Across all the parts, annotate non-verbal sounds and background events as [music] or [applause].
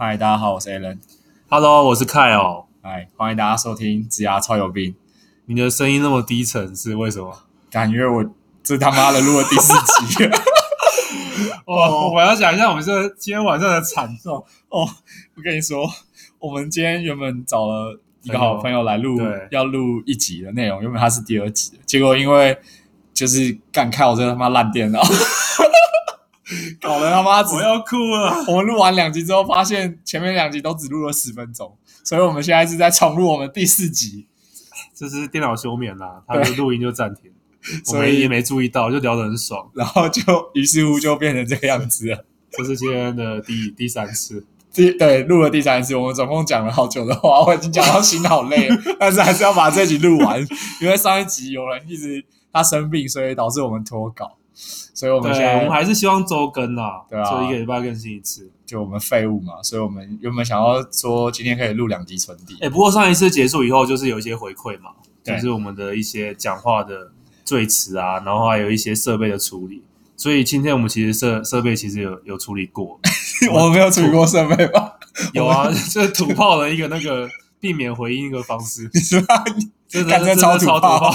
嗨，大家好，我是 Alan。Hello，我是 Kyle。嗨，欢迎大家收听《子牙超有病》。你的声音那么低沉，是为什么？感觉我这他妈的录了第四集。[laughs] 哦，我要讲一下我们这今天晚上的惨状。哦，我跟你说，我们今天原本找了一个好朋友来录，要录一集的内容，原本他是第二集的，结果因为就是干开我这个他妈烂电脑。[laughs] 搞得他妈，我要哭了。我们录完两集之后，发现前面两集都只录了十分钟，所以我们现在是在重录我们第四集。这是电脑休眠啦，它的录音就暂停，所以也没注意到，就聊得很爽，然后就于是乎就变成这个样子了。这是今天的第第三次，第对录了第三次，我们总共讲了好久的话，我已经讲到心好累了，但是还是要把这集录完，因为上一集有人一直他生病，所以导致我们脱稿。所以我们现在我们还是希望周更啦，对啊，就一个礼拜更新一次。就我们废物嘛，所以我们原本想要说今天可以录两集存底。哎、欸，不过上一次结束以后，就是有一些回馈嘛，就是我们的一些讲话的最词啊，然后还有一些设备的处理。所以今天我们其实设设备其实有有处理过，[laughs] 我们没有处理过设备吧？有啊，[laughs] 就是土炮的一个那个避免回音一个方式。你说，[laughs] 真的真的超土炮。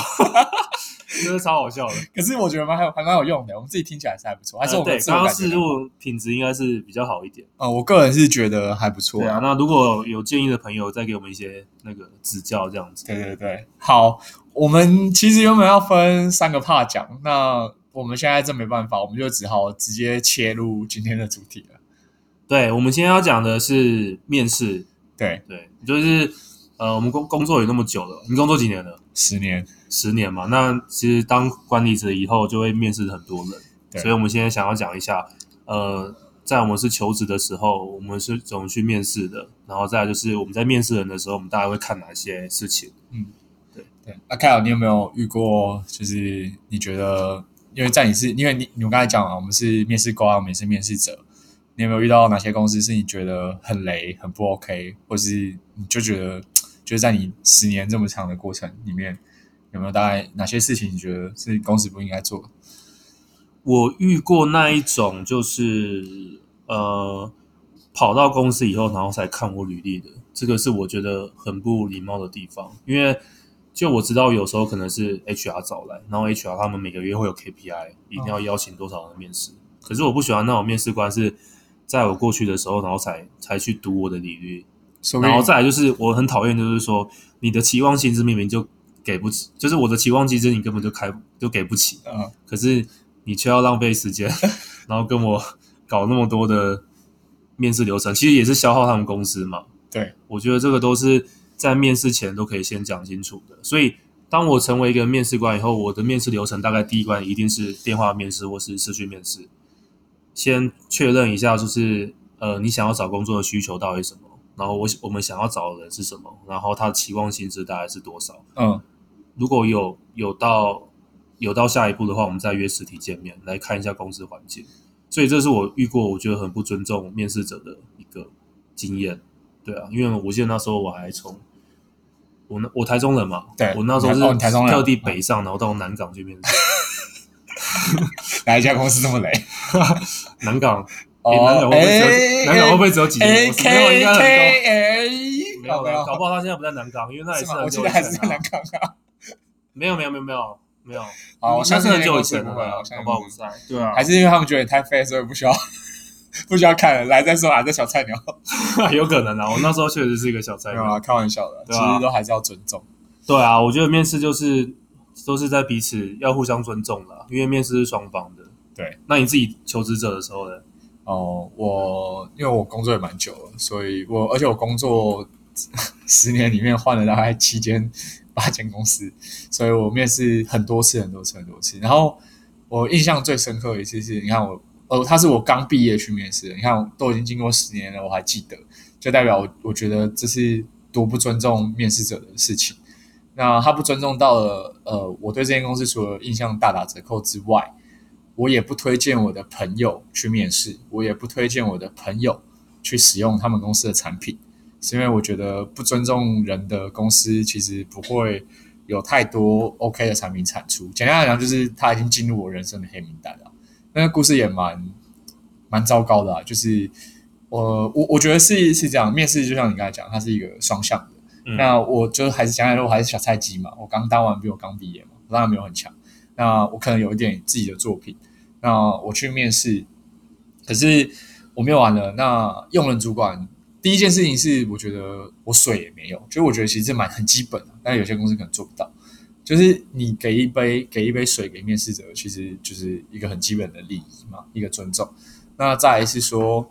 真的超好笑的，可是我觉得蛮还还蛮有用的，我们自己听起来是还不错，还是我们刚刚试录品质应该是比较好一点。呃，我个人是觉得还不错。对啊，那如果有建议的朋友，再给我们一些那个指教，这样子。对对对，好，我们其实原本要分三个 part 讲，那我们现在真没办法，我们就只好直接切入今天的主题了。对，我们今天要讲的是面试。对对，就是呃，我们工工作也那么久了，你工作几年了？十年。十年嘛，那其实当管理者以后就会面试很多人，所以我们现在想要讲一下，呃，在我们是求职的时候，我们是怎么去面试的，然后再来就是我们在面试人的时候，我们大概会看哪些事情？嗯，对对。阿凯尔，你有没有遇过？就是你觉得，因为在你是，因为你你们刚才讲了，我们是面试官，我们也是面试者，你有没有遇到哪些公司是你觉得很雷、很不 OK，或是你就觉得，就是在你十年这么长的过程里面？有没有大概哪些事情你觉得是公司不应该做？我遇过那一种，就是呃，跑到公司以后，然后才看我履历的，这个是我觉得很不礼貌的地方。因为就我知道，有时候可能是 HR 找来，然后 HR 他们每个月会有 KPI，一定要邀请多少人面试。哦。可是我不喜欢那种面试官是在我过去的时候，然后才才去读我的履历，然后再来就是我很讨厌，就是说你的期望薪资明明就。给不起，就是我的期望机制，你根本就开就给不起。嗯，可是你却要浪费时间，[laughs] 然后跟我搞那么多的面试流程，其实也是消耗他们公司嘛。对，我觉得这个都是在面试前都可以先讲清楚的。所以，当我成为一个面试官以后，我的面试流程大概第一关一定是电话面试或是视讯面试，先确认一下，就是呃，你想要找工作的需求到底是什么，然后我我们想要找的人是什么，然后他的期望薪资大概是多少？嗯。如果有有到有到下一步的话，我们再约实体见面来看一下公司环境。所以这是我遇过我觉得很不尊重面试者的一个经验。对啊，因为我记得那时候我还从我那我台中人嘛，对，我那时候是特地北上，然后到南港去面试。[laughs] 哪一家公司这么雷？[laughs] 南港，南港会不会只有南港会不会只有几间公司？没有，应该很多。没有没有，搞不好他现在不在南港，因为那也是我记得还是在南港啊。[laughs] 没有没有没有没有没有，好，我相信很久以前了，好不在？对啊，还是因为他们觉得你太废，所以不需要不需要看了，来再说啊，这小菜鸟，[laughs] 有可能啊，我那时候确实是一个小菜鸟啊，开玩笑的，其实都还是要尊重。对啊，我觉得面试就是都是在彼此要互相尊重的，因为面试是双方的。对，那你自己求职者的时候呢？哦，我因为我工作也蛮久了，所以我而且我工作十年里面换了大概七间。八间公司，所以我面试很多次，很多次，很多次。然后我印象最深刻一次是，你看我，呃，他是我刚毕业去面试的。你看，都已经经过十年了，我还记得，就代表我，我觉得这是多不尊重面试者的事情。那他不尊重到了，呃，我对这间公司除了印象大打折扣之外，我也不推荐我的朋友去面试，我也不推荐我的朋友去使用他们公司的产品。是因为我觉得不尊重人的公司，其实不会有太多 OK 的产品产出。简单来讲，就是他已经进入我人生的黑名单了。那个故事也蛮蛮糟糕的啊，就是我我我觉得是是这样，面试就像你刚才讲，它是一个双向的。嗯、那我就还是讲来说，我还是小菜鸡嘛，我刚当完兵，我刚毕业嘛，我当然没有很强。那我可能有一点自己的作品。那我去面试，可是我面完了。那用人主管第一件事情是，我觉得我水也没有，就我觉得其实蛮很基本的，但有些公司可能做不到。就是你给一杯给一杯水给面试者，其实就是一个很基本的礼仪嘛，一个尊重。那再来是说，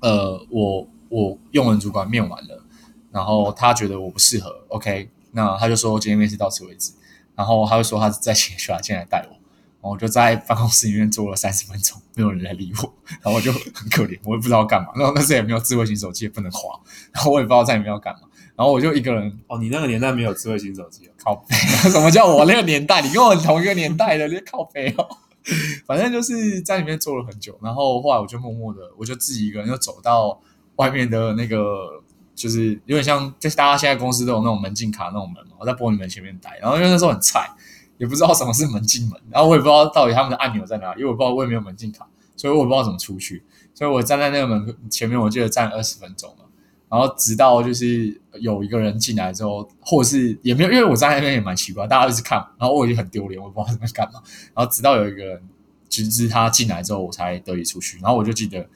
呃，我我用人主管面完了，然后他觉得我不适合，OK，那他就说今天面试到此为止，然后他就说他在请 HR 进来带我。然后我就在办公室里面坐了三十分钟，没有人来理我，[laughs] 然后我就很可怜，我也不知道干嘛。然后那时候也没有智慧型手机，也不能滑，然后我也不知道在里面要干嘛。然后我就一个人。哦，你那个年代没有智慧型手机，靠背。[laughs] 什么叫我那个年代？你跟我同一个年代的，你靠背哦。[laughs] 反正就是在里面坐了很久，然后后来我就默默的，我就自己一个人就走到外面的那个，就是有点像，就是大家现在公司都有那种门禁卡那种门嘛，我在玻璃门前面待。然后因为那时候很菜。也不知道什么是门禁门，然后我也不知道到底他们的按钮在哪，因为我不知道我也没有门禁卡，所以我也不知道怎么出去，所以我站在那个门前面，我记得站二十分钟了，然后直到就是有一个人进来之后，或者是也没有，因为我站在那边也蛮奇怪，大家一直看，然后我已经很丢脸，我不知道他们在干嘛，然后直到有一个人直至他进来之后，我才得以出去，然后我就记得，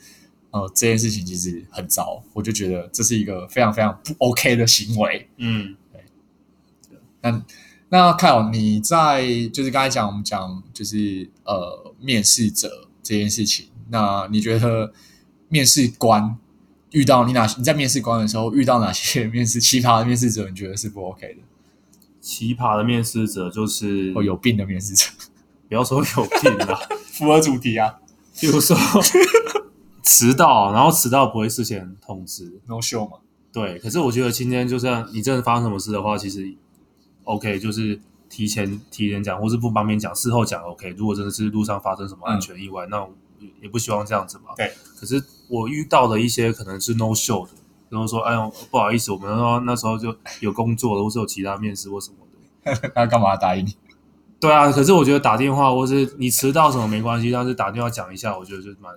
呃，这件事情其实很糟，我就觉得这是一个非常非常不 OK 的行为，嗯，对，那。那 Kyle，你在就是刚才讲我们讲就是呃面试者这件事情，那你觉得面试官遇到你哪？你在面试官的时候遇到哪些面试奇葩的面试者？你觉得是不 OK 的？奇葩的面试者就是哦，有病的面试者，不要说有病啊，[laughs] 符合主题啊。比如说迟到，然后迟到不会事先通知，no show 嘛？对。可是我觉得今天就算你真的发生什么事的话，其实。OK，就是提前提前讲，或是不方便讲，事后讲 OK。如果真的是路上发生什么安全意外，嗯、那也不希望这样子嘛。对。可是我遇到的一些可能是 no show 的，然后说：“哎呦，不好意思，我们那那时候就有工作了，或是有其他面试或什么的。[laughs] ”那干嘛答应你？对啊，可是我觉得打电话或是你迟到什么没关系，但是打电话讲一下，我觉得就蛮，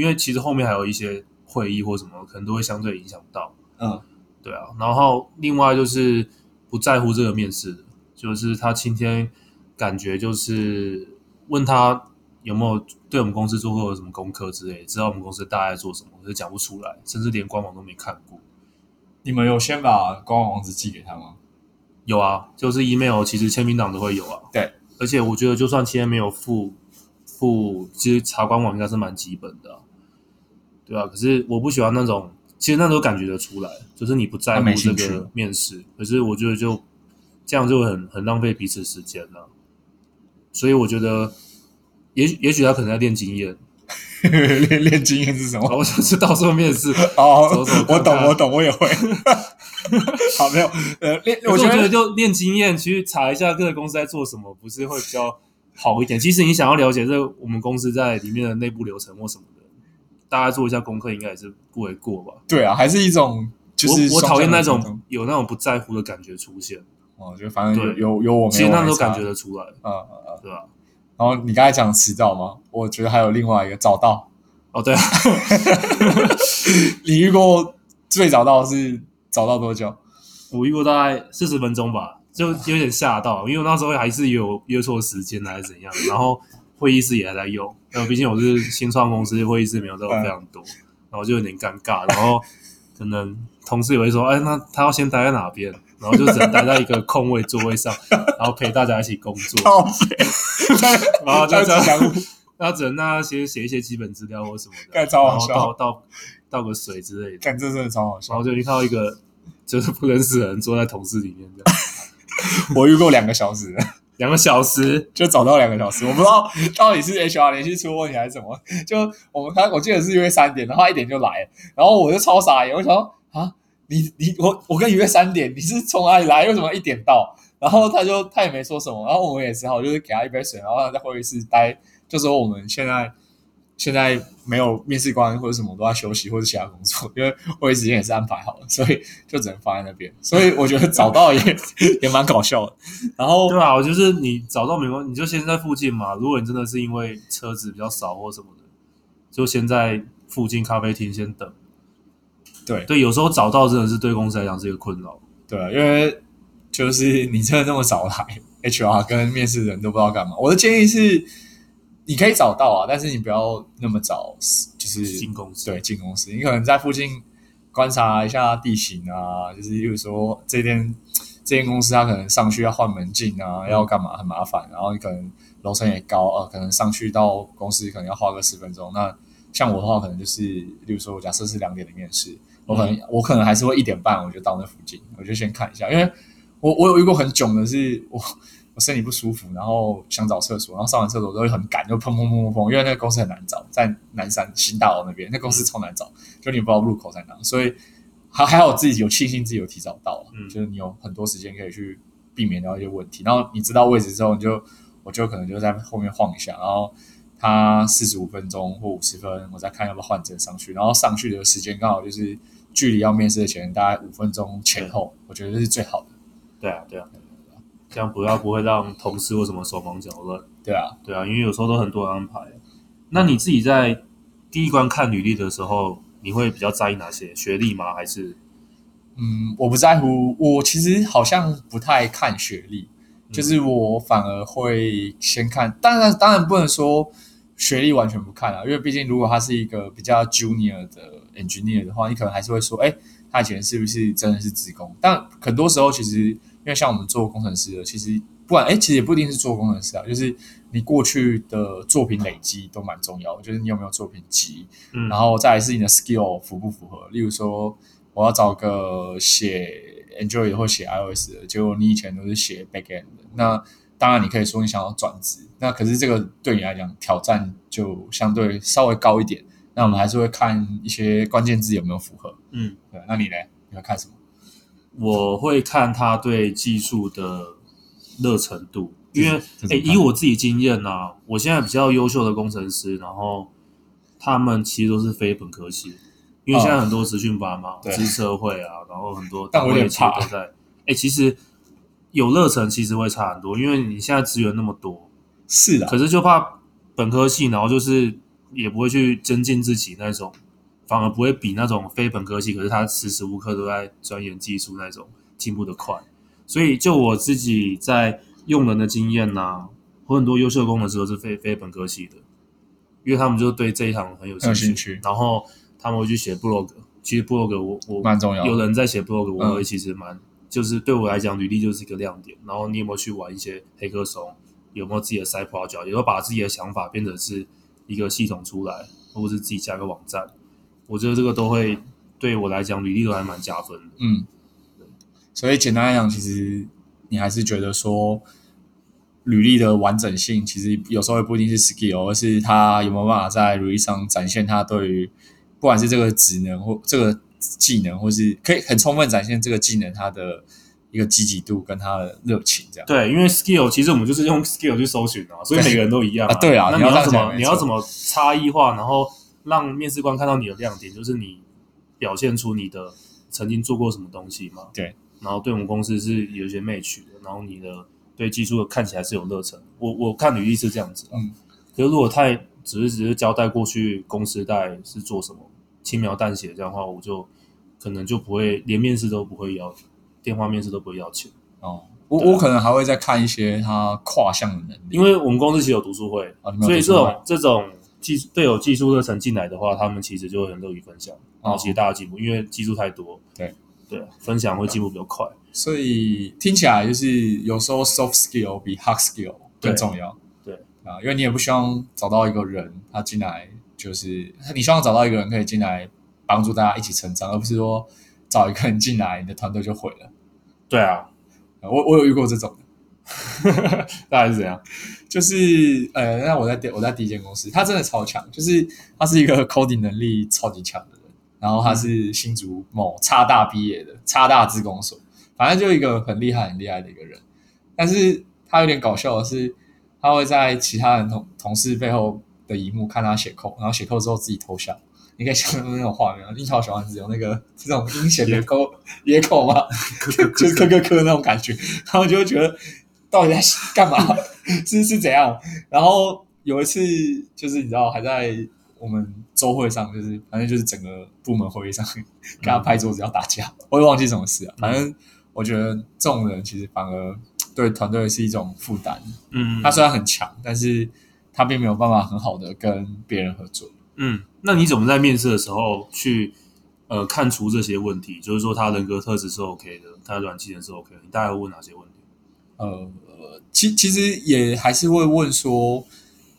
因为其实后面还有一些会议或什么，可能都会相对影响到。嗯，对啊。然后另外就是。不在乎这个面试的，就是他今天感觉就是问他有没有对我们公司做过什么功课之类，知道我们公司大概做什么，可是讲不出来，甚至连官网都没看过。你们有先把官网网址寄给他吗？有啊，就是 email，其实签名档都会有啊。对，而且我觉得就算今天没有付付，其实查官网应该是蛮基本的啊，对啊，可是我不喜欢那种。其实那都感觉得出来，就是你不在乎这个面试，可是我觉得就这样就很很浪费彼此时间了。所以我觉得也，也也许他可能在练经验，[laughs] 练练经验是什么？我想是到时候面试哦，我懂，我懂，我也会。[laughs] 好，没有，呃，练，我觉得就练经验，去查一下各个公司在做什么，不是会比较好一点？其实你想要了解这我们公司在里面的内部流程或什么的。大家做一下功课，应该也是不为过吧？对啊，还是一种就是我我讨厌那种有那种不在乎的感觉出现。哦，就反正有有有我没有，其实那都感觉得出来。嗯嗯嗯，对吧？然后你刚才讲迟到吗？我觉得还有另外一个早到。哦，对啊。[laughs] 你遇过最早到是早到多久？我遇过大概四十分钟吧，就有点吓到，因为我那时候还是有约错时间还是怎样，然后。会议室也还在用，然后毕竟我是新创公司，会议室没有到非常多，然后就有点尴尬。然后可能同事也会说：“哎，那他要先待在哪边？”然后就只能待在一个空位座位上，然后陪大家一起工作。[laughs] 然后就这样，然后只能让他先写一些基本资料或什么的，然后倒倒倒个水之类的。干，这真的超好笑。然后就遇到一个就是不认识的人坐在同事里面这样。[laughs] 我遇过两个小时。两个小时就找到两个小时，我不知道到底是 HR 联系出问题还是什么。就我们他，我记得是约三点，然后他一点就来，然后我就超傻眼，我想说啊，你你我我跟你约三点，你是从哪里来？为什么一点到？然后他就他也没说什么，然后我们也只好就是给他一杯水，然后他在会议室待，就说我们现在。现在没有面试官或者什么都在休息或者其他工作，因为会议时间也是安排好了，所以就只能放在那边。[laughs] 所以我觉得找到也 [laughs] 也蛮搞笑的。然后对啊，我就是你找到没关系，你就先在附近嘛。如果你真的是因为车子比较少或什么的，就先在附近咖啡厅先等。对对，有时候找到真的是对公司来讲是一个困扰。对啊，因为就是你真的那么早来，HR 跟面试人都不知道干嘛。我的建议是，你可以找到啊，但是你不要那么早，就是进公司。对，进公司，你可能在附近观察一下地形啊，就是例如说这间这间公司它可能上去要换门禁啊，嗯、要干嘛很麻烦，然后你可能楼层也高啊，可能上去到公司可能要花个十分钟。那像我的话，可能就是，例如说我假设是两点的面试。我可能我可能还是会一点半我就到那附近，我就先看一下，因为我我有遇过很囧的是，我我身体不舒服，然后想找厕所，然后上完厕所都会很赶，就砰砰砰砰砰，因为那个公司很难找，在南山新大楼那边，那公司超难找，就你不知道入口在哪，所以还还好自己有庆幸自己有提早到，嗯，就是你有很多时间可以去避免掉一些问题，然后你知道位置之后，你就我就可能就在后面晃一下，然后。他四十五分钟或五十分，我再看要不要换证上去，然后上去的时间刚好就是距离要面试的前大概五分钟前后，我觉得这是最好的。对啊，对啊，这样不要不会让同事或什么手忙脚乱。对啊，对啊，因为有时候都很多人安排。那你自己在第一关看履历的时候，你会比较在意哪些？学历吗？还是？嗯，我不在乎。我其实好像不太看学历，就是我反而会先看。当然，当然不能说。学历完全不看啊，因为毕竟如果他是一个比较 junior 的 engineer 的话，你可能还是会说，哎，他以前是不是真的是职工？但很多时候其实，因为像我们做工程师的，其实不管，哎，其实也不一定是做工程师啊，就是你过去的作品累积都蛮重要的，就是你有没有作品集，嗯，然后再来是你的 skill 符不符合。例如说，我要找个写 Android 或写 iOS 的，结果你以前都是写 backend 的，那。当然，你可以说你想要转职，那可是这个对你来讲挑战就相对稍微高一点。那我们还是会看一些关键字有没有符合。嗯，对。那你呢？你会看什么？我会看他对技术的热程度，因为诶，以我自己经验啊，我现在比较优秀的工程师，然后他们其实都是非本科系，因为现在很多资讯班嘛，资、哦、社会啊，然后很多单位其实都在。诶，其实。有热忱其实会差很多，因为你现在资源那么多，是的。可是就怕本科系，然后就是也不会去增进自己那种，反而不会比那种非本科系，可是他时时无刻都在钻研技术那种进步的快。所以就我自己在用人的经验呐、啊，我很多优秀的工程师都是非非本科系的，因为他们就对这一行很有兴趣，兴趣然后他们会去写 blog，其实 blog 我我蛮重要，有人在写 blog，我会其实蛮。嗯就是对我来讲，履历就是一个亮点。然后你有没有去玩一些黑客松？有没有自己的 side project？有没有把自己的想法变成是一个系统出来，或者是自己加个网站？我觉得这个都会对我来讲，履历都还蛮加分的。嗯，所以简单来讲，其实你还是觉得说，履历的完整性其实有时候也不一定是 skill，而是他有没有办法在履历上展现他对于不管是这个职能或这个。技能，或是可以很充分展现这个技能它的一个积极度跟他的热情，这样。对，因为 skill 其实我们就是用 skill 去搜寻啊，所以每个人都一样啊。对啊，那你要怎么你要怎么差异化，然后让面试官看到你的亮点，就是你表现出你的曾经做过什么东西嘛？对。然后对我们公司是有一些 match 的，然后你的对技术看起来是有热忱。我我看履历是这样子啊。嗯。可是如果太只是只是交代过去公司代是做什么？轻描淡写这样的话，我就可能就不会连面试都不会要，电话面试都不会要求哦。我、啊、我可能还会再看一些他跨项的能力，因为我们公司其实有读书会，啊、书会所以这种这种技术对有技术热忱进来的话，他们其实就会很乐于分享，然后其实大家进步，因为技术太多，对对，分享会进步比较快。所以听起来就是有时候 soft skill 比 hard skill 更重要，对，对啊，因为你也不希望找到一个人他进来。就是你希望找到一个人可以进来帮助大家一起成长，而不是说找一个人进来，你的团队就毁了。对啊，我我有遇过这种的，[laughs] 大概是怎样？就是呃，那我在第我在第一间公司，他真的超强，就是他是一个 coding 能力超级强的人，然后他是新竹某差大毕业的，差大自工所，反正就一个很厉害很厉害的一个人。但是他有点搞笑的是，他会在其他人同同事背后。的一幕看他写扣，然后写扣之后自己偷笑，你可以想象那种画面啊！樱桃小丸子有那个这种阴险的扣野口嘛，[laughs] 就是磕磕磕那种感觉，然后就会觉得到底在干嘛？[laughs] 是是怎样？然后有一次就是你知道还在我们周会上就是反正就是整个部门会议上跟他拍桌子要打架，嗯、我也忘记什么事了。反正我觉得这种人其实反而对团队是一种负担。嗯，他虽然很强，但是他并没有办法很好的跟别人合作。嗯，那你怎么在面试的时候去呃看出这些问题？就是说他人格特质是 OK 的，他的软技能是 OK 的，你大概会问哪些问题？呃，其其实也还是会问说。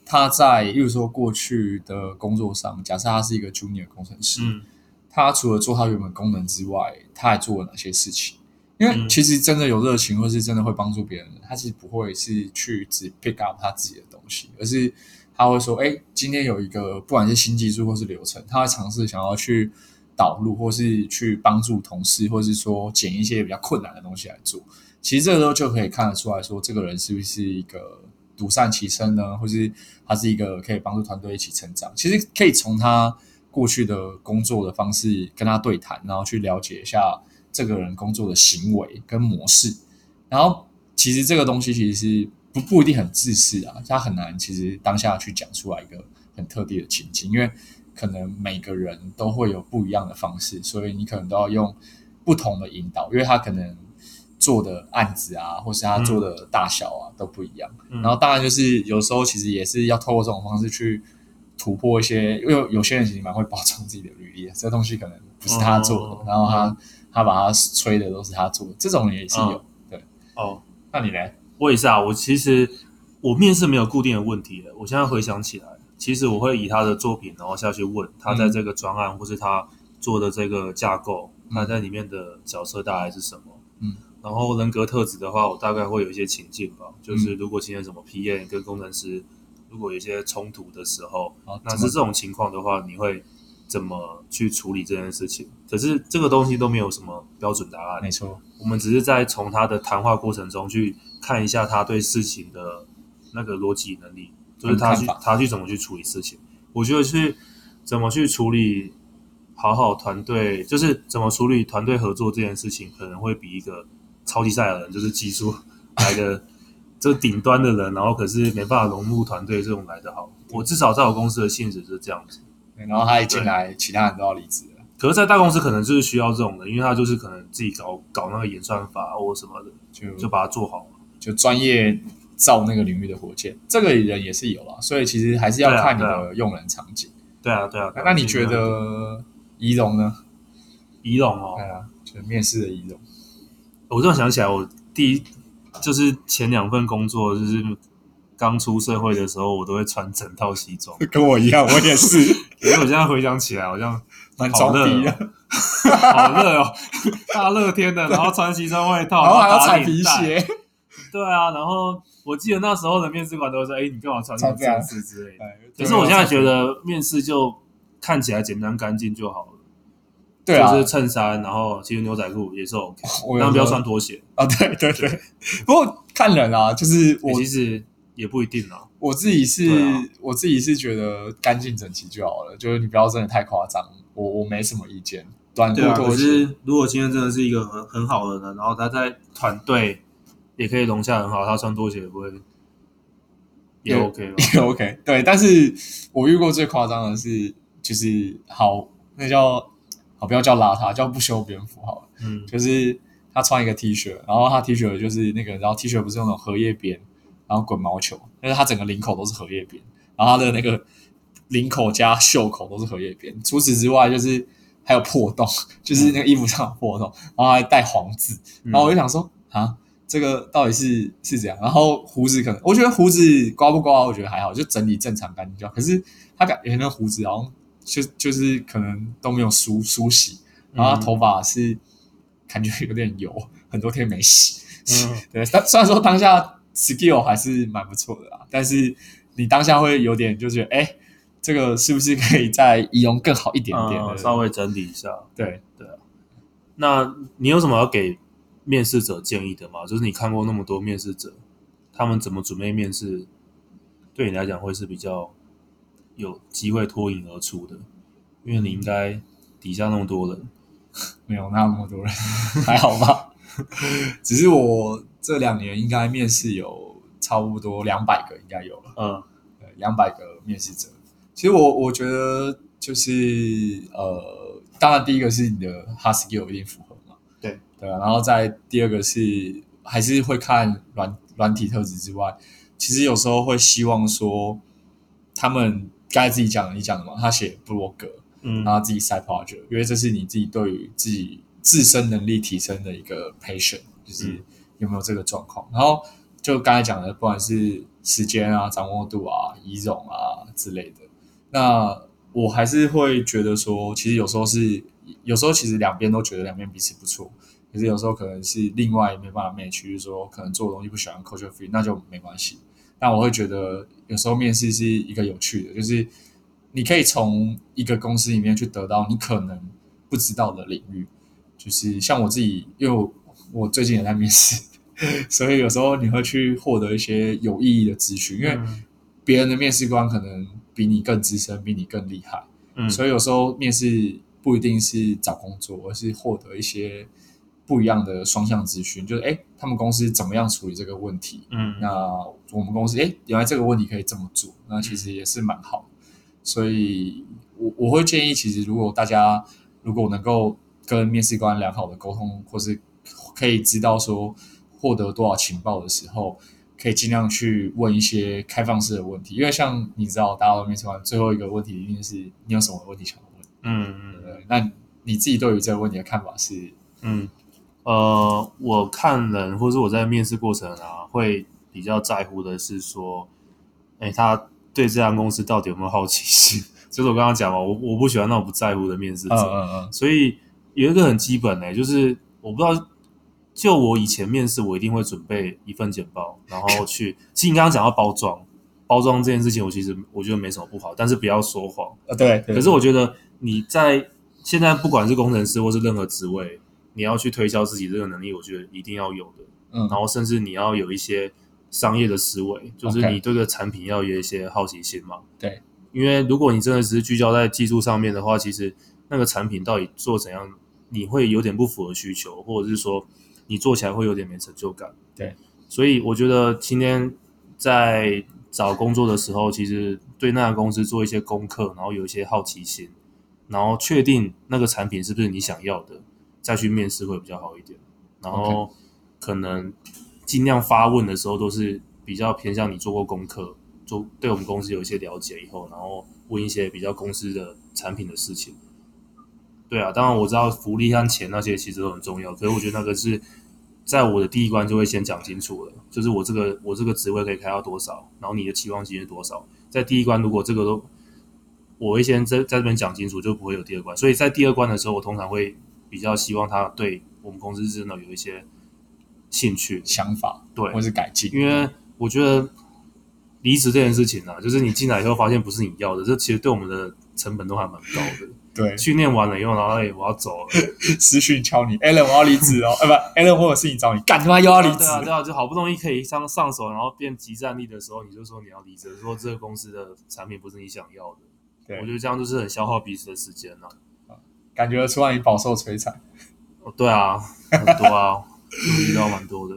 他在，例如说过去的工作上，假设他是一个 junior 工程师，嗯，他除了做他原本功能之外，他还做了哪些事情？因为其实真的有热情，或是真的会帮助别人的，他其实不会是去只 pick up 他自己的东西，而是他会说：“哎，今天有一个不管是新技术或是流程，他会尝试想要去导入，或是去帮助同事，或是说捡一些比较困难的东西来做。其实这个时候就可以看得出来说，这个人是不是一个。”独善其身呢，或是他是一个可以帮助团队一起成长。其实可以从他过去的工作的方式跟他对谈，然后去了解一下这个人工作的行为跟模式。然后其实这个东西其实是不不一定很自私啊，他很难其实当下去讲出来一个很特定的情境，因为可能每个人都会有不一样的方式，所以你可能都要用不同的引导，因为他可能。做的案子啊，或是他做的大小啊，嗯、都不一样。然后当然就是有时候其实也是要透过这种方式去突破一些，因为有些人其实蛮会包装自己的履历的，这东西可能不是他做的，哦、然后他、嗯、他把他吹的都是他做的，这种也是有。哦、对，哦，那你呢？我也是啊。我其实我面试没有固定的问题的。我现在回想起来，其实我会以他的作品，然后下去问他在这个专案、嗯、或是他做的这个架构，他在里面的角色大概是什么？嗯。然后人格特质的话，我大概会有一些情境吧，就是如果今天什么 PM 跟工程师如果有一些冲突的时候，啊、那是这种情况的话，你会怎么去处理这件事情？可是这个东西都没有什么标准答案，没错，我们只是在从他的谈话过程中去看一下他对事情的那个逻辑能力，就是他去他去怎么去处理事情。我觉得是怎么去处理好好团队，就是怎么处理团队合作这件事情，可能会比一个。超级赛亚人就是技术 [laughs] 来的，这顶端的人，然后可是没办法融入团队，这种来的好。我至少在我公司的性质是这样子。然后他一进来，其他人都要离职了。可是，在大公司可能就是需要这种的，因为他就是可能自己搞搞那个演算法或什么的，就就把它做好，就专业造那个领域的火箭。这个人也是有啦，所以其实还是要看你的用人场景。对啊，对啊。那你觉得仪容呢？仪容哦，对啊，就是面试的仪容。我突然想起来，我第一就是前两份工作，就是刚出社会的时候，我都会穿整套西装，[laughs] 跟我一样，我也是。因为我现在回想起来，好像 [laughs] 蛮装逼的，好热哦，大热天的，[laughs] 然后穿西装外套，然后还要踩皮鞋。对啊，然后我记得那时候的面试官都说：“哎，你干嘛穿这样子之类的？”可是我现在觉得面试就看起来简单干净就好了。对啊，就是衬衫，然后其实牛仔裤也是 OK，[laughs] 但不要穿拖鞋啊。对对对，不过看人啊，就是我其实也不一定啊。我自己是，我自己是觉得干净整齐就好了，就是你不要真的太夸张，我我没什么意见。短裤拖鞋。可是如果今天真的是一个很很好的人，然后他在团队也可以融洽很好，他穿拖鞋也不会也 OK 也 OK。对，但是我遇过最夸张的是，就是好，那叫。好，不要叫邋遢，叫不修边幅好了。嗯，[laughs] 就是他穿一个 T 恤，然后他 T 恤就是那个，然后 T 恤不是那种荷叶边，然后滚毛球，但是他整个领口都是荷叶边，然后他的那个领口加袖口都是荷叶边。除此之外，就是还有破洞，就是那个衣服上有破洞，然后还带黄字。然后我就想说，啊，这个到底是是这样？然后胡子可能，我觉得胡子刮不刮，我觉得还好，就整理正常干净就好。可是他感觉那胡子好像。就就是可能都没有梳梳洗，然后他头发是感觉有点油，很多天没洗。嗯，[laughs] 对，但虽然说当下 skill 还是蛮不错的啦，但是你当下会有点就觉得，哎，这个是不是可以再仪容更好一点点，嗯，稍微整理一下？对对啊。那你有什么要给面试者建议的吗？就是你看过那么多面试者，他们怎么准备面试，对你来讲会是比较。有机会脱颖而出的，因为你应该底下那么多人，[laughs] 没有那么多人，[laughs] 还好吧？只是我这两年应该面试有差不多两百个，应该有了。嗯，两百个面试者，其实我我觉得就是呃，当然第一个是你的 hard skill 一定符合嘛，对对啊，然后再第二个是还是会看软软体特质之外，其实有时候会希望说他们刚才自己讲你讲的嘛，他写布洛格，嗯，然后自己 side project，因为这是你自己对于自己自身能力提升的一个 patient，就是有没有这个状况，然后就刚才讲的，不管是时间啊、掌握度啊、仪容啊之类的。那我还是会觉得说，其实有时候是，有时候其实两边都觉得两边彼此不错，可是有时候可能是另外没办法 match，就是说可能做的东西不喜欢 culture fit，那就没关系。但我会觉得有时候面试是一个有趣的，就是你可以从一个公司里面去得到你可能不知道的领域，就是像我自己，因为我，我最近也在面试，[laughs] 所以有时候你会去获得一些有意义的资讯，因为别人的面试官可能。比你更资深，比你更厉害，嗯，所以有时候面试不一定是找工作，而是获得一些不一样的双向资讯。就是，哎，他们公司怎么样处理这个问题？嗯，那我们公司，哎，原来这个问题可以这么做，那其实也是蛮好。所以我我会建议，其实如果大家如果能够跟面试官良好的沟通，或是可以知道说获得多少情报的时候。可以尽量去问一些开放式的问题，因为像你知道，大家都面试官最后一个问题一定是你有什么问题想问？嗯嗯，对对，那你自己对于这个问题的看法是？嗯，呃，我看人，或是我在面试过程啊，会比较在乎的是说，哎，他对这家公司到底有没有好奇心？[laughs] 就是我刚刚讲嘛，我我不喜欢那种不在乎的面试者，嗯嗯嗯，所以有一个很基本的，就是我不知道。就我以前面试，我一定会准备一份简报，然后 [laughs] 去。其实你刚刚讲到包装，包装这件事情，我其实我觉得没什么不好，但是不要说谎啊。对，对。可是我觉得你在现在不管是工程师或是任何职位，你要去推销自己这个能力，我觉得一定要有的。嗯。然后甚至你要有一些商业的思维，就是你对这个产品要有一些好奇心嘛。对。因为如果你真的只是聚焦在技术上面的话，其实那个产品到底做怎样，你会有点不符合需求，或者是说。你做起来会有点没成就感，对，所以我觉得今天在找工作的时候，其实对那家公司做一些功课，然后有一些好奇心，然后确定那个产品是不是你想要的，再去面试会比较好一点。然后可能尽量发问的时候都是比较偏向你做过功课，做对我们公司有一些了解以后，然后问一些比较公司的产品的事情。对啊，当然我知道福利和钱那些其实都很重要，可是我觉得那个是。在我的第一关就会先讲清楚了，就是我这个我这个职位可以开到多少，然后你的期望金是多少。在第一关如果这个都，我会先在在这边讲清楚，就不会有第二关。所以在第二关的时候，我通常会比较希望他对我们公司真的有一些兴趣、想法，对，或是改进。因为我觉得离职这件事情呢、啊，就是你进来以后发现不是你要的，这其实对我们的成本都还蛮高的。[laughs] 对，训练完了以后，然后哎，我要走了，[laughs] 私讯敲你，Allen，我要离职哦，哎 [laughs] 不，Allen，我有事情找你，干他妈又要离职，对啊，对啊，就好不容易可以上上手，然后变集战力的时候，你就说你要离职，说这个公司的产品不是你想要的，对，我觉得这样就是很消耗彼此的时间了，感觉出来你饱受摧残，哦，对啊，很多啊，[laughs] 遇到蛮多的，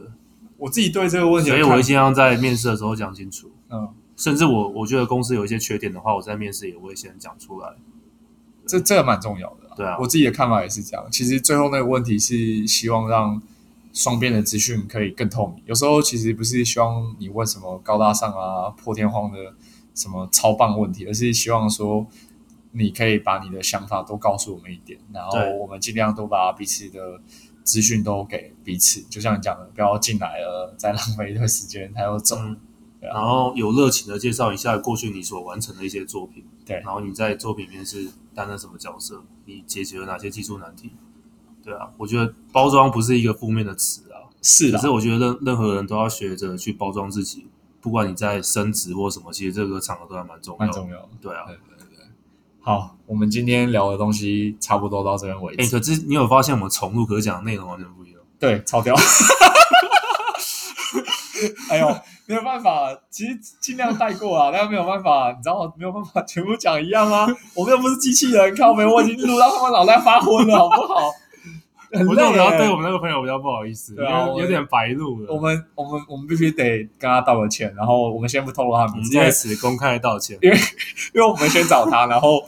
我自己对这个问题，所以我会尽量在面试的时候讲清楚，嗯，甚至我我觉得公司有一些缺点的话，我在面试也会先讲出来。这这个蛮重要的，对啊，我自己的看法也是这样。其实最后那个问题是希望让双边的资讯可以更透明。有时候其实不是希望你问什么高大上啊、破天荒的什么超棒问题，而是希望说你可以把你的想法都告诉我们一点，然后我们尽量都把彼此的资讯都给彼此。就像你讲的，不要进来了再浪费一段时间，还要走。嗯然后有热情的介绍一下过去你所完成的一些作品，对，然后你在作品里面是担任什么角色？你解决了哪些技术难题？对啊，我觉得包装不是一个负面的词啊，是的，可是我觉得任任何人都要学着去包装自己，不管你在升职或什么，其实这个场合都还蛮重要，蛮重要的。对啊，对对对。好，我们今天聊的东西差不多到这边为止。哎，可是你有发现我们重录可是讲的内容完全不一样？对，超屌。[laughs] 哎呦。没有办法，其实尽量带过啊，[laughs] 但是没有办法，你知道没有办法全部讲一样吗？我们又不是机器人，靠没，我已经录到他们脑袋发昏了，好不好？我觉得我们要对我们那个朋友比较不好意思，对啊因为有点白露了。我们我们我们必须得跟他道个歉，然后我们先不透露他名字，在此公开道歉，[laughs] 因为因为我们先找他，然后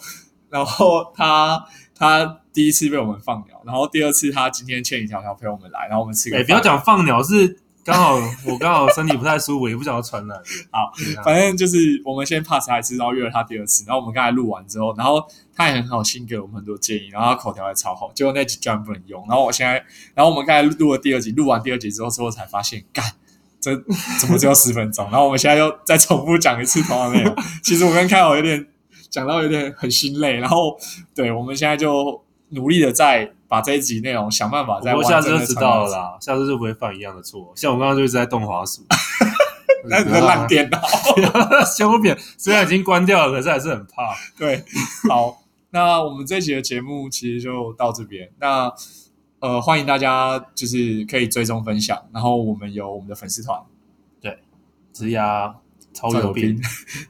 然后他他第一次被我们放鸟，然后第二次他今天千里迢迢陪我们来，然后我们吃个饭。哎，不要讲放鸟是。刚好我刚好身体不太舒服，也不想要传染。好，反正就是我们先 pass 他一次，然后约了他第二次。然后我们刚才录完之后，然后他也很好心给我们很多建议，然后他口条也超好。结果那集居然不能用。然后我现在，然后我们刚才录了第二集，录完第二集之后，之后才发现，干，这怎么只有十分钟？然后我们现在又再重复讲一次同样的内容。其实我跟开好有点讲到有点很心累。然后，对，我们现在就努力的在。把这一集内容想办法再。我下次就知道了啦，下次就不会犯一样的错。像我刚刚就一直在动滑鼠，[laughs] 那是烂电脑，[laughs] 修片虽然已经关掉了，可是还是很怕。[laughs] 对，好，那我们这一集的节目其实就到这边。那呃，欢迎大家就是可以追踪分享，然后我们有我们的粉丝团，对，职涯超有病，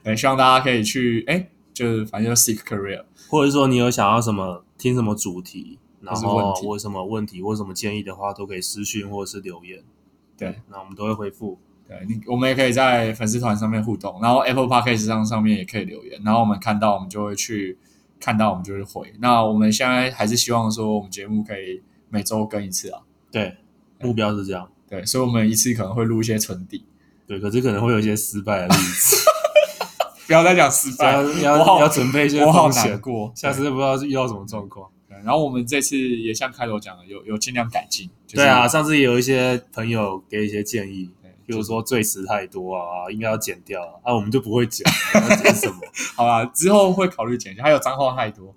对，希望大家可以去，哎，就是反正就 seek career，或者说你有想要什么听什么主题。然后，或什么问题或什么建议的话，都可以私讯或者是留言。对，那我们都会回复。对，你我们也可以在粉丝团上面互动，然后 Apple Podcast 上上面也可以留言，然后我们看到我们就会去看到我们就会回。那我们现在还是希望说我们节目可以每周更一次啊。对，目标是这样。对，所以我们一次可能会录一些存底。对，可是可能会有一些失败的例子。不要再讲失败，要要要准备一些风险过，下次不知道遇到什么状况。然后我们这次也像开头讲的，有有尽量改进。对啊，上次也有一些朋友给一些建议，比如说赘词太多啊，应该要剪掉啊，我们就不会剪，要剪什么？[laughs] 好吧，之后会考虑剪。还有脏话太多，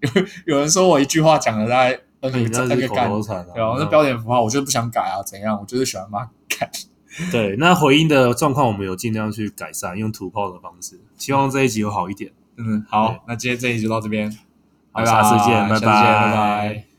有有人说我一句话讲了大概 N 个那个干，对啊，那标点符号我就不想改啊，怎样？我就是喜欢骂改。对，那回音的状况我们有尽量去改善，用土炮的方式，希望这一集有好一点。嗯，好，那今天这一集就到这边。好，下次见，拜拜，拜拜。